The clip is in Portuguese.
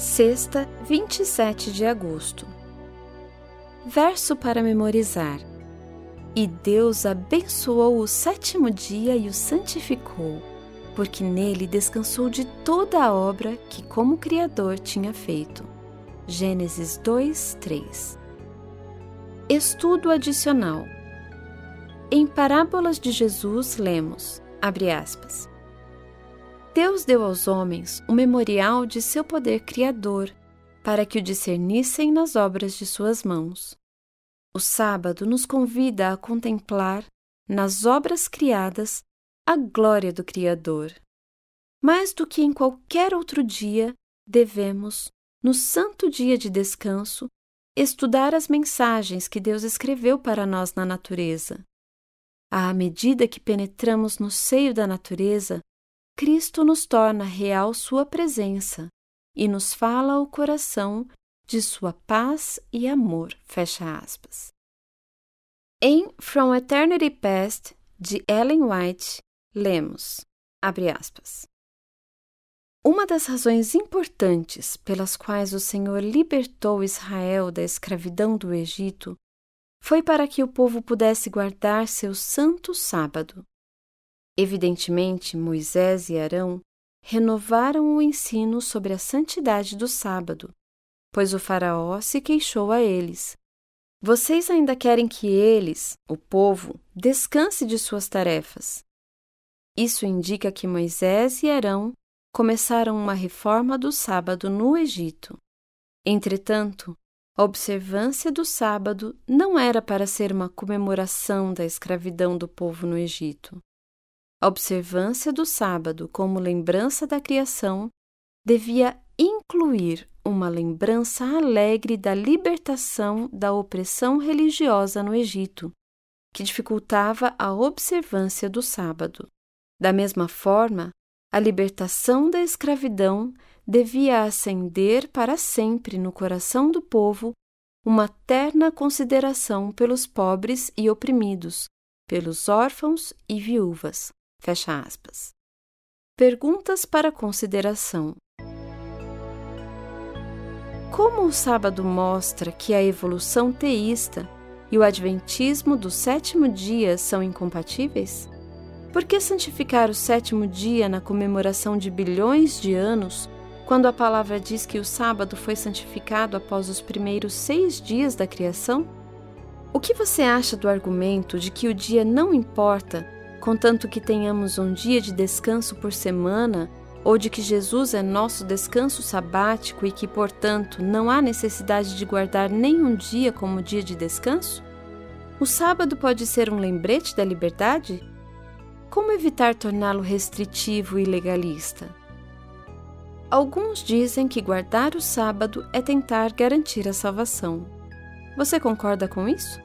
Sexta, 27 de agosto. Verso para memorizar. E Deus abençoou o sétimo dia e o santificou, porque nele descansou de toda a obra que, como Criador, tinha feito. Gênesis 2, 3. Estudo adicional. Em Parábolas de Jesus, lemos, abre aspas, Deus deu aos homens o memorial de seu poder criador, para que o discernissem nas obras de suas mãos. O sábado nos convida a contemplar, nas obras criadas, a glória do Criador. Mais do que em qualquer outro dia, devemos, no santo dia de descanso, estudar as mensagens que Deus escreveu para nós na natureza. À medida que penetramos no seio da natureza, Cristo nos torna real Sua presença e nos fala ao coração de Sua paz e amor. Fecha aspas. Em From Eternity Past, de Ellen White, lemos, abre aspas, Uma das razões importantes pelas quais o Senhor libertou Israel da escravidão do Egito foi para que o povo pudesse guardar seu santo sábado. Evidentemente, Moisés e Arão renovaram o ensino sobre a santidade do sábado, pois o Faraó se queixou a eles. Vocês ainda querem que eles, o povo, descanse de suas tarefas. Isso indica que Moisés e Arão começaram uma reforma do sábado no Egito. Entretanto, a observância do sábado não era para ser uma comemoração da escravidão do povo no Egito. A observância do sábado como lembrança da criação devia incluir uma lembrança alegre da libertação da opressão religiosa no Egito, que dificultava a observância do sábado. Da mesma forma, a libertação da escravidão devia acender para sempre no coração do povo uma terna consideração pelos pobres e oprimidos, pelos órfãos e viúvas. Fecha aspas. Perguntas para consideração. Como o sábado mostra que a evolução teísta e o adventismo do sétimo dia são incompatíveis? Por que santificar o sétimo dia na comemoração de bilhões de anos, quando a palavra diz que o sábado foi santificado após os primeiros seis dias da criação? O que você acha do argumento de que o dia não importa contanto que tenhamos um dia de descanso por semana, ou de que Jesus é nosso descanso sabático e que, portanto, não há necessidade de guardar nenhum dia como dia de descanso? O sábado pode ser um lembrete da liberdade? Como evitar torná-lo restritivo e legalista? Alguns dizem que guardar o sábado é tentar garantir a salvação. Você concorda com isso?